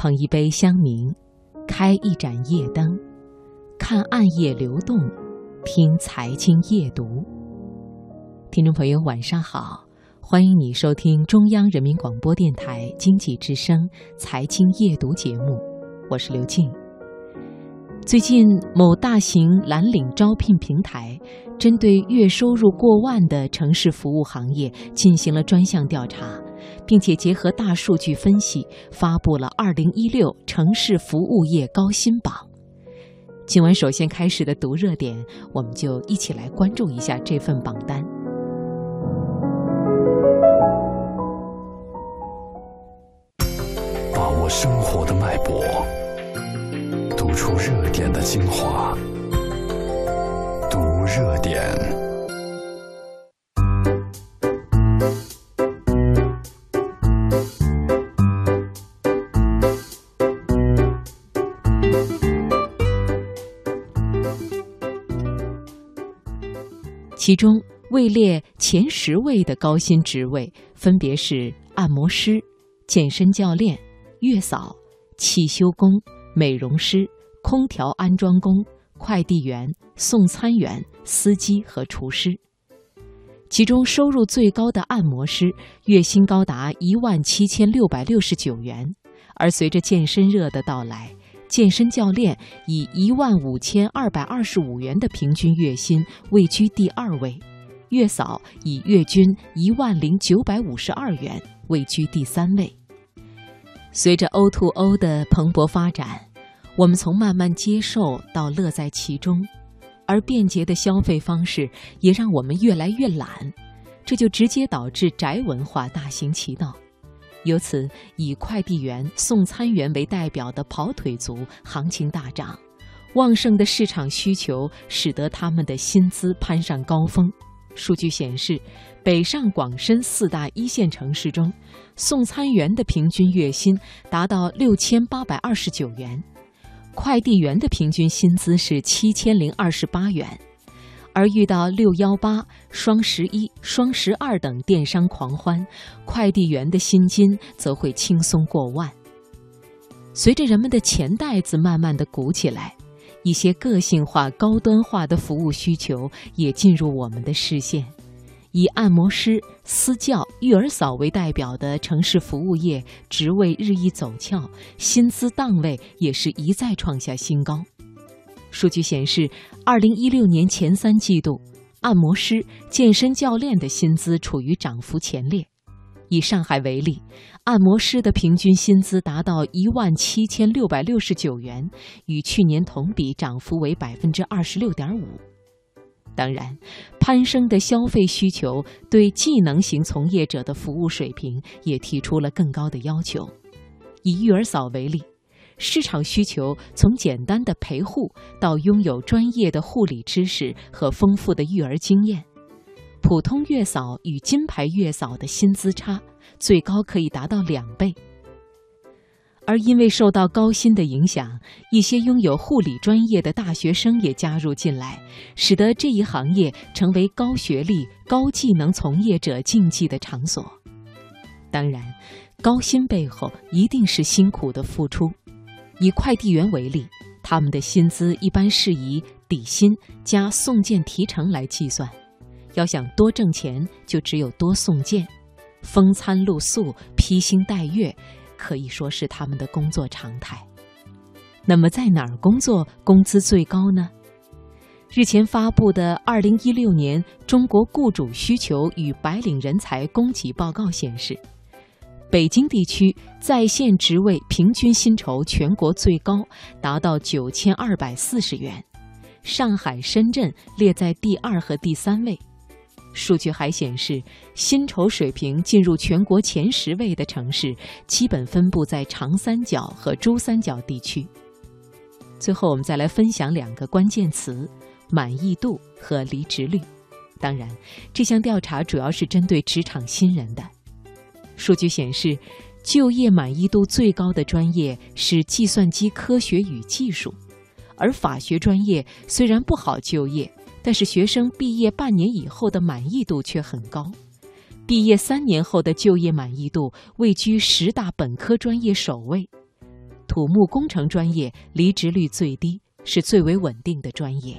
捧一杯香茗，开一盏夜灯，看暗夜流动，听财经夜读。听众朋友，晚上好，欢迎你收听中央人民广播电台经济之声财经夜读节目，我是刘静。最近，某大型蓝领招聘平台针对月收入过万的城市服务行业进行了专项调查，并且结合大数据分析，发布了《二零一六城市服务业高薪榜》。今晚首先开始的读热点，我们就一起来关注一下这份榜单。把握生活的脉搏。读出热点的精华，读热点。其中位列前十位的高薪职位，分别是按摩师、健身教练、月嫂、汽修工、美容师。空调安装工、快递员、送餐员、司机和厨师，其中收入最高的按摩师月薪高达一万七千六百六十九元，而随着健身热的到来，健身教练以一万五千二百二十五元的平均月薪位居第二位，月嫂以月均一万零九百五十二元位居第三位。随着 O2O 的蓬勃发展。我们从慢慢接受到乐在其中，而便捷的消费方式也让我们越来越懒，这就直接导致宅文化大行其道。由此，以快递员、送餐员为代表的跑腿族行情大涨，旺盛的市场需求使得他们的薪资攀上高峰。数据显示，北上广深四大一线城市中，送餐员的平均月薪达到六千八百二十九元。快递员的平均薪资是七千零二十八元，而遇到六幺八、双十一、双十二等电商狂欢，快递员的薪金则会轻松过万。随着人们的钱袋子慢慢的鼓起来，一些个性化、高端化的服务需求也进入我们的视线。以按摩师、私教、育儿嫂为代表的城市服务业职位日益走俏，薪资档位也是一再创下新高。数据显示，二零一六年前三季度，按摩师、健身教练的薪资处于涨幅前列。以上海为例，按摩师的平均薪资达到一万七千六百六十九元，与去年同比涨幅为百分之二十六点五。当然，攀升的消费需求对技能型从业者的服务水平也提出了更高的要求。以育儿嫂为例，市场需求从简单的陪护到拥有专业的护理知识和丰富的育儿经验。普通月嫂与金牌月嫂的薪资差最高可以达到两倍。而因为受到高薪的影响，一些拥有护理专业的大学生也加入进来，使得这一行业成为高学历、高技能从业者竞技的场所。当然，高薪背后一定是辛苦的付出。以快递员为例，他们的薪资一般是以底薪加送件提成来计算。要想多挣钱，就只有多送件，风餐露宿、披星戴月。可以说是他们的工作常态。那么，在哪儿工作工资最高呢？日前发布的《二零一六年中国雇主需求与白领人才供给报告》显示，北京地区在线职位平均薪酬全国最高，达到九千二百四十元，上海、深圳列在第二和第三位。数据还显示，薪酬水平进入全国前十位的城市，基本分布在长三角和珠三角地区。最后，我们再来分享两个关键词：满意度和离职率。当然，这项调查主要是针对职场新人的。数据显示，就业满意度最高的专业是计算机科学与技术，而法学专业虽然不好就业。但是学生毕业半年以后的满意度却很高，毕业三年后的就业满意度位居十大本科专业首位。土木工程专业离职率最低，是最为稳定的专业。